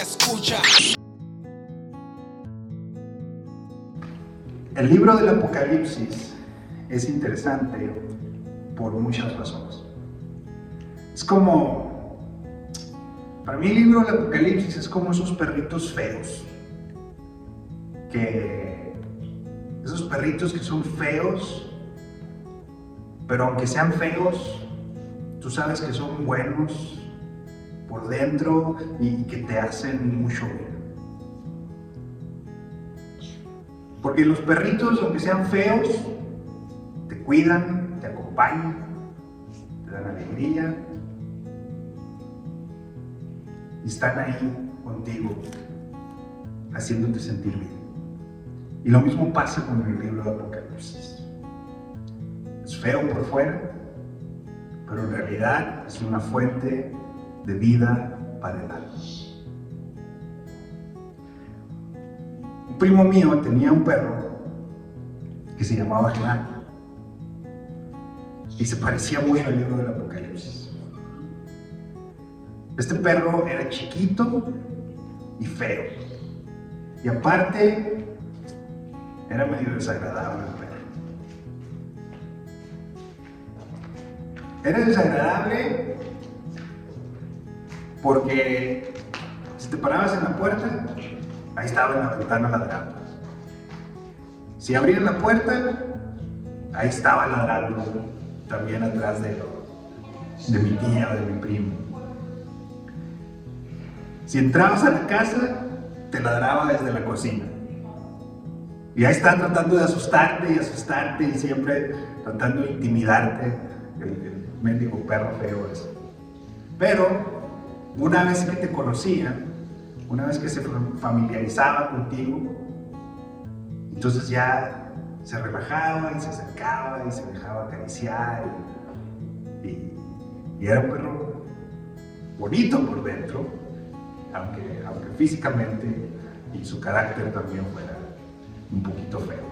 escucha. El libro del Apocalipsis es interesante por muchas razones. Es como, para mí el libro del Apocalipsis es como esos perritos feos, que esos perritos que son feos, pero aunque sean feos, tú sabes que son buenos dentro y que te hacen mucho bien. Porque los perritos, aunque sean feos, te cuidan, te acompañan, te dan alegría y están ahí contigo, haciéndote sentir bien. Y lo mismo pasa con el libro de Apocalipsis. Es feo por fuera, pero en realidad es una fuente de vida para el alma. Un primo mío tenía un perro que se llamaba Gerardo y se parecía mucho al libro del Apocalipsis. Este perro era chiquito y feo. Y aparte, era medio desagradable el perro. Era desagradable porque si te parabas en la puerta, ahí estaba en la ventana ladrando. Si abrías la puerta, ahí estaba ladrando también atrás de, mi tía o de mi primo. Si entrabas a la casa, te ladraba desde la cocina. Y ahí está tratando de asustarte y asustarte y siempre tratando de intimidarte el, el mendigo perro feo ese. Pero una vez que te conocía, una vez que se familiarizaba contigo, entonces ya se relajaba y se acercaba y se dejaba acariciar y era un perro bonito por dentro, aunque, aunque físicamente y su carácter también fuera un poquito feo.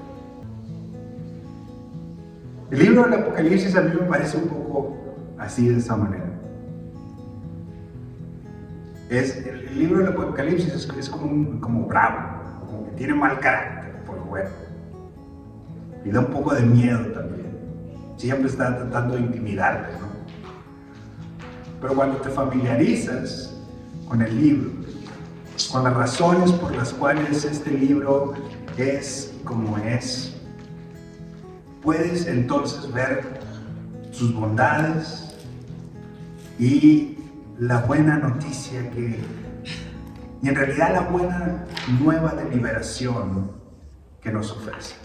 El libro del Apocalipsis a mí me parece un poco así de esa manera. Es, el, libro del Apocalipsis es, como, como bravo, como que tiene mal carácter por bueno. Y da un poco de miedo también. Siempre está tratando de intimidarte, ¿no? Pero cuando te familiarizas con el libro, con las razones por las cuales este libro es como es, puedes entonces ver sus bondades y la buena noticia que, y en realidad la buena nueva de liberación que nos ofrece.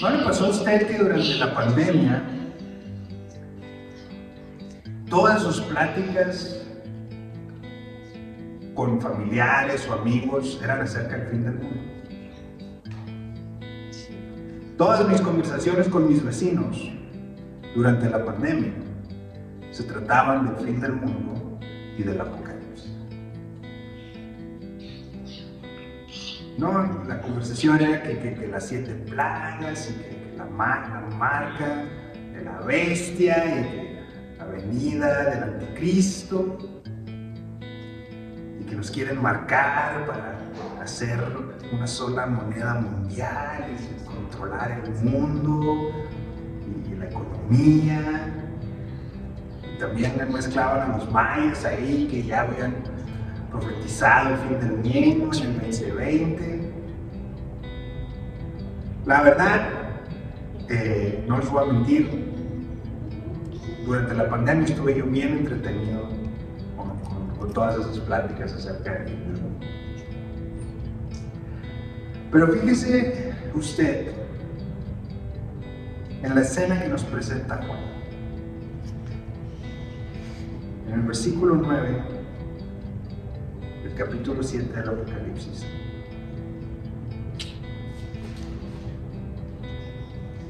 ¿No le pasó a usted que durante la pandemia todas sus pláticas con familiares o amigos eran acerca del fin del mundo? Todas mis conversaciones con mis vecinos durante la pandemia se trataban del fin del mundo y del apocalipsis. No, la conversación era que, que, las siete plagas y que, la, mar, la, marca de la bestia y que la venida del anticristo y que nos quieren marcar para hacer una sola moneda mundial y controlar el mundo y la economía también mezclaban a los mayas ahí que ya habían profetizado el fin del mundo en el 2020. La verdad, eh, no les voy a mentir, durante la pandemia estuve yo bien entretenido con, todas esas pláticas acerca del mundo. Pero fíjese usted en la escena que nos presenta Juan. En el versículo 9 del capítulo 7 del Apocalipsis.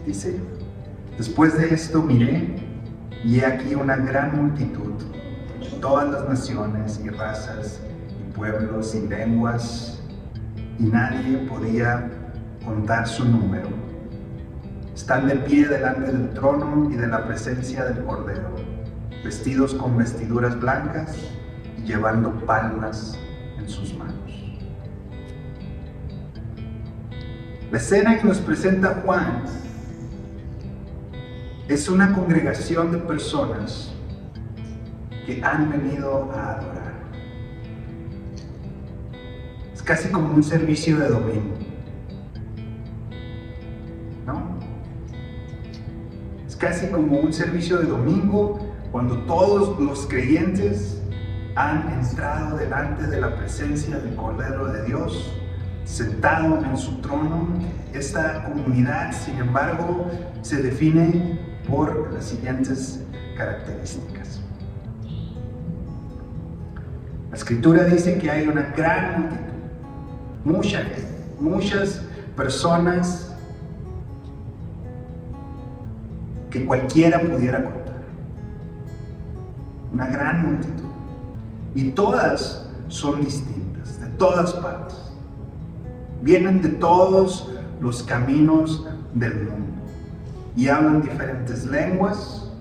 Dice, después de esto miré y he aquí una gran multitud, todas las naciones y razas y pueblos y lenguas, y nadie podía contar su número. Están de pie delante del trono y de la presencia del Cordero vestidos con vestiduras blancas y llevando palmas en sus manos. La escena que nos presenta Juan es una congregación de personas que han venido a adorar. Es casi como un servicio de domingo. ¿No? Es casi como un servicio de domingo cuando todos los creyentes han entrado delante de la presencia del Cordero de Dios, sentado en su trono. Esta comunidad, sin embargo, se define por las siguientes características. La escritura dice que hay una gran multitud, mucha muchas personas que cualquiera pudiera contar. Una gran multitud. Y todas son distintas, de todas partes. Vienen de todos los caminos del mundo y hablan diferentes lenguas.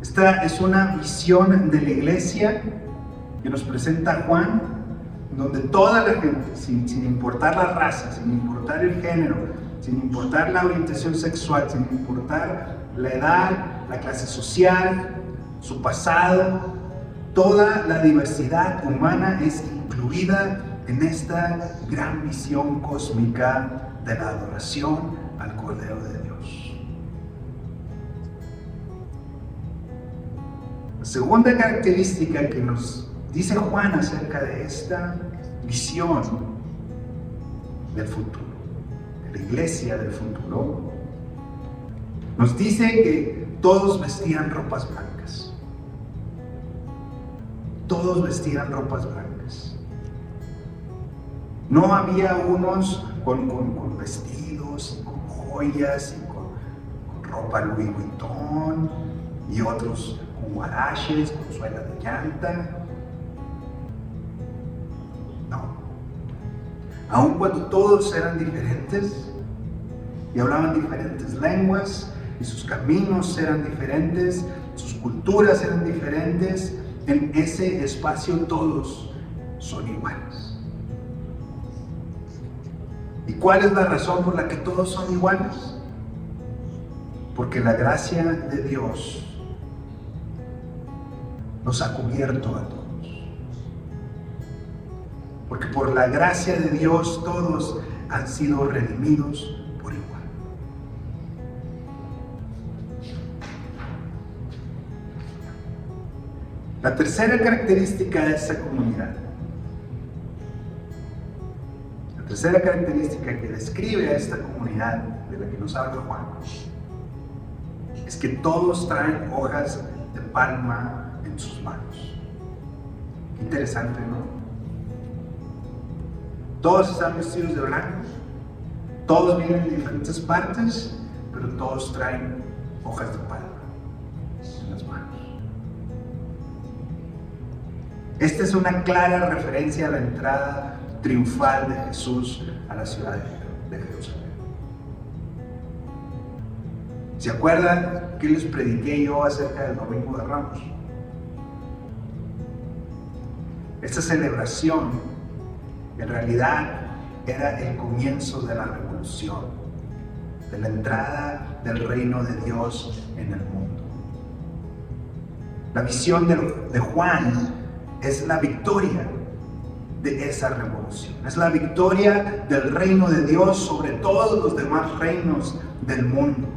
Esta es una visión de la iglesia que nos presenta Juan, donde toda la gente, sin, importar la raza, sin importar el género, sin importar la orientación sexual, sin importar la edad, la clase social, su pasado, toda la diversidad humana es incluida en esta gran visión cósmica de la adoración al Cordero de Dios. La segunda característica que nos dice Juan acerca de esta visión del futuro, de la iglesia del futuro, nos dice que todos vestían ropas blancas. Todos vestían ropas blancas. No había unos con, con vestidos joyas y con, ropa Louis Vuitton y otros con guaraches, con suela de llanta. No. Aun cuando todos eran diferentes y hablaban diferentes lenguas y sus caminos eran diferentes, sus culturas eran diferentes, en ese espacio todos son iguales. ¿Y cuál es la razón por la que todos son iguales? Porque la gracia de Dios nos ha cubierto a todos. Porque por la gracia de Dios todos han sido redimidos La tercera característica de esa comunidad tercera característica que describe a esta comunidad de la que nos habla Juan es que todos traen hojas de palma en sus manos. interesante, ¿no? Todos están vestidos de blanco, todos vienen de diferentes partes, pero todos traen hojas de palma Esta es una clara referencia a la entrada triunfal de Jesús a la ciudad de Jerusalén. ¿Se acuerdan que les prediqué yo acerca del Domingo de Ramos? Esta celebración en realidad era el comienzo de la revolución, de la entrada del reino de Dios en el mundo. La visión de, Juan es la victoria de esa revolución. Es la victoria del reino de Dios sobre todos los demás reinos del mundo.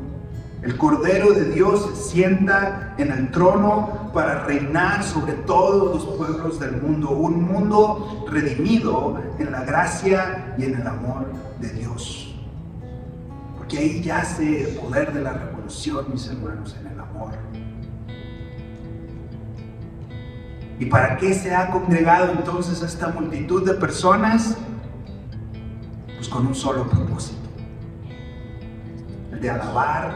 El Cordero de Dios se sienta en el trono para reinar sobre todos los pueblos del mundo. Un mundo redimido en la gracia y en el amor de Dios. Porque ahí yace el poder de la revolución, mis hermanos, en el amor. ¿Y para qué se ha congregado entonces esta multitud de personas? Pues con un solo propósito, el de alabar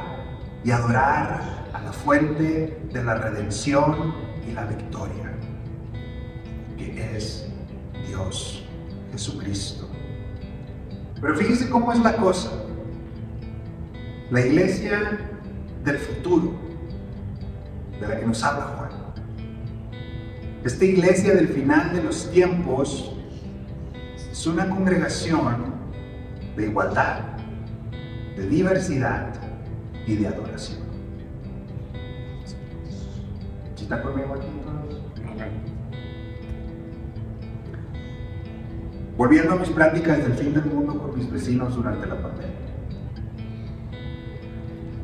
y adorar a la fuente de la redención y la victoria, que es Dios Jesucristo. Pero fíjense cómo es la cosa. La iglesia del futuro de la que nos habla Juan. Esta iglesia del final de los tiempos es una congregación de igualdad, de diversidad y de adoración. ¿Sí está conmigo aquí todos? Volviendo a mis prácticas del fin del mundo con mis vecinos durante la pandemia.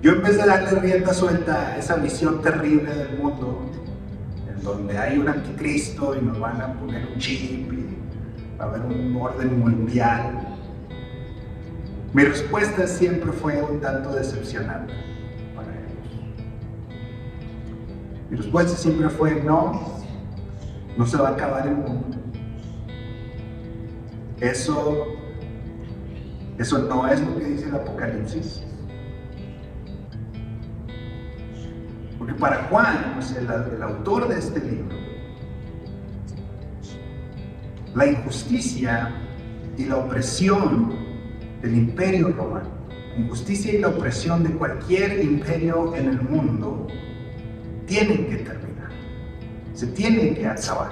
Yo empecé a darle rienda suelta a esa visión terrible del mundo, donde hay un anticristo y nos van a poner un chip y va a haber un orden mundial. Mi respuesta siempre fue un tanto decepcionante para ellos. Mi respuesta siempre fue no, no se va a acabar el mundo. Eso, eso no es lo que dice el Apocalipsis. Porque para Juan, pues, el, autor de este libro, la injusticia y la opresión del imperio romano, la injusticia y la opresión de cualquier imperio en el mundo, tienen que terminar, se tienen que acabar.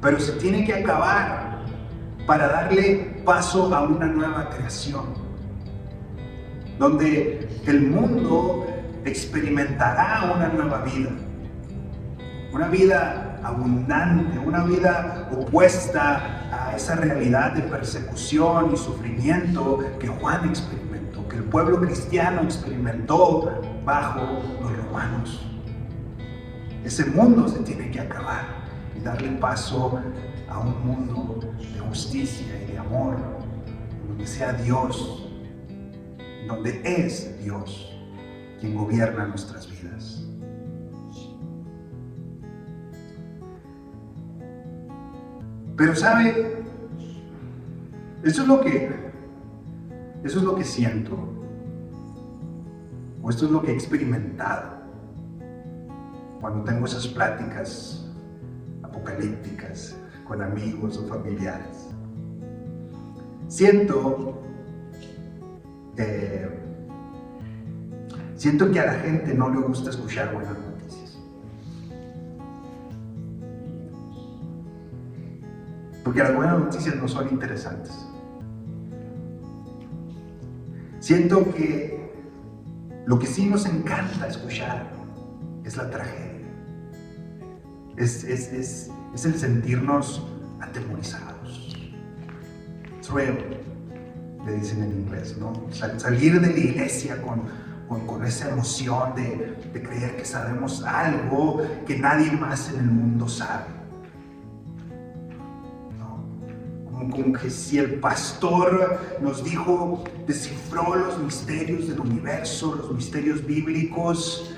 Pero se tiene que acabar para darle paso a una nueva creación, donde el mundo experimentará una nueva vida, una vida abundante, una vida opuesta a esa realidad de persecución y sufrimiento que Juan experimentó, que el pueblo cristiano experimentó bajo los romanos. Ese mundo se tiene que acabar y darle paso a un mundo de justicia y de amor, donde sea Dios, donde es Dios quien gobierna nuestras vidas. Pero sabe, eso es lo que, eso es lo que siento, o esto es lo que he experimentado cuando tengo esas pláticas apocalípticas con amigos o familiares. Siento, eh, siento que a la gente no le gusta escuchar buenas noticias. Porque las buenas noticias no son interesantes. Siento que lo que sí nos encanta escuchar es la tragedia. Es, es, es, es el sentirnos atemorizados. Thrill, le dicen en inglés, ¿no? Sal- salir de la iglesia con, con, con esa emoción de, de creer que sabemos algo que nadie más en el mundo sabe. ¿no? Como, como que si el pastor nos dijo, descifró los misterios del universo, los misterios bíblicos,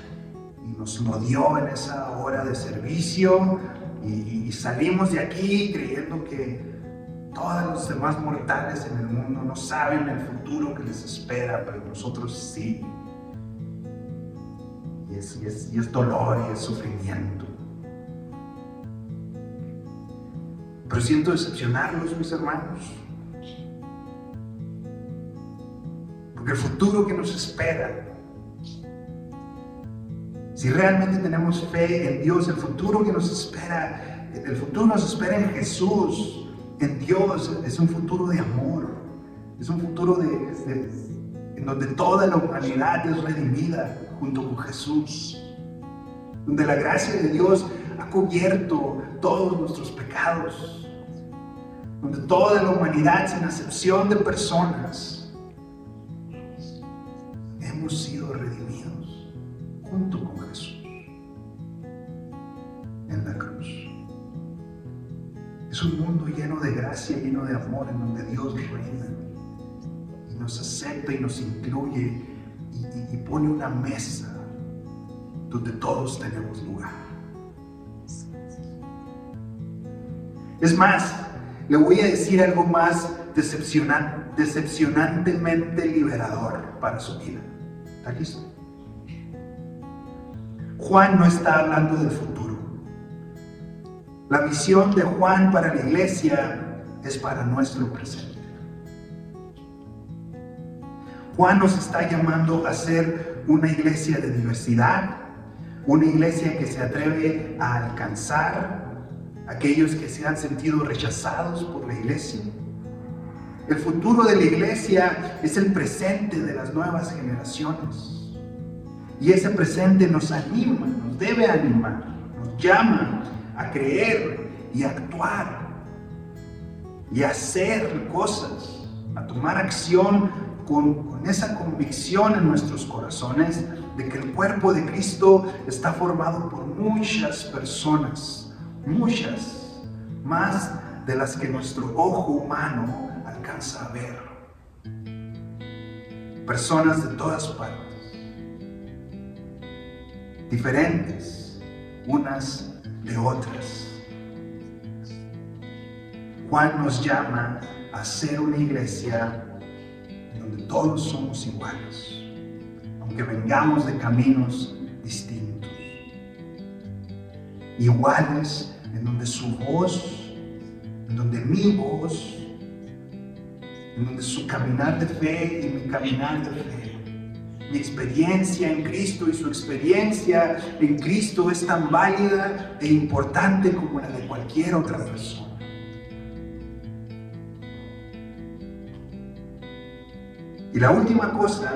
y nos lo dio en esa hora de servicio, y, y salimos de aquí creyendo que todos los demás mortales en el mundo no saben el futuro que les espera, pero nosotros sí. Y es, y es- dolor y es sufrimiento. Pero siento decepcionarlos, mis hermanos. Porque el futuro que nos espera, si realmente tenemos fe en Dios, el futuro que nos espera, el futuro nos espera en Jesús, Dios, es un futuro de amor, es un futuro de, en donde toda la humanidad es redimida junto con Jesús, donde la gracia de Dios ha cubierto todos nuestros pecados, donde toda la humanidad, sin excepción de personas, un mundo lleno de gracia, lleno de amor, en donde Dios reina y nos acepta y nos incluye y, pone una mesa donde todos tenemos lugar. Es más, le voy a decir algo más decepcionan- decepcionantemente liberador para su vida. ¿Está listo? Juan no está hablando del futuro. La visión de Juan para la iglesia es para nuestro presente. Juan nos está llamando a ser una iglesia de diversidad, una iglesia que se atreve a alcanzar a aquellos que se han sentido rechazados por la iglesia. El futuro de la iglesia es el presente de las nuevas generaciones. Y ese presente nos anima, nos debe animar, nos llama a creer y actuar y hacer cosas, a tomar acción con, con, esa convicción en nuestros corazones de que el cuerpo de Cristo está formado por muchas personas, muchas, más de las que nuestro ojo humano alcanza a ver. Personas de todas partes, diferentes unas de otras. Juan nos llama a ser una iglesia donde todos somos iguales, aunque vengamos de caminos distintos. Iguales en donde su voz, en donde mi voz, en donde su caminar de fe y mi caminar de fe experiencia en Cristo y su experiencia en Cristo es tan válida e importante como la de cualquier otra persona. Y la última cosa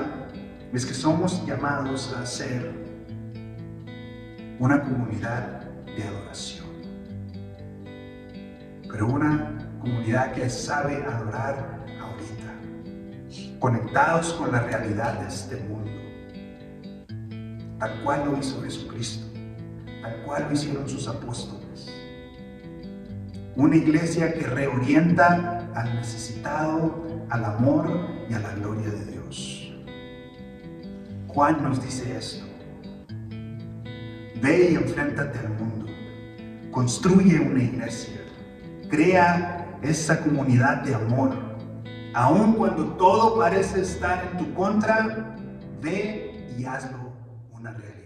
es que somos llamados a ser una comunidad de adoración. Pero una comunidad que sabe adorar conectados con la realidad de este mundo, tal cual lo hizo Jesucristo, tal cual lo hicieron sus apóstoles. Una iglesia que reorienta al necesitado, al amor y a la gloria de Dios. Juan nos dice esto. Ve y enfréntate al mundo. Construye una iglesia. Crea esa comunidad de amor. Aun cuando todo parece estar en tu contra, ve y hazlo una realidad.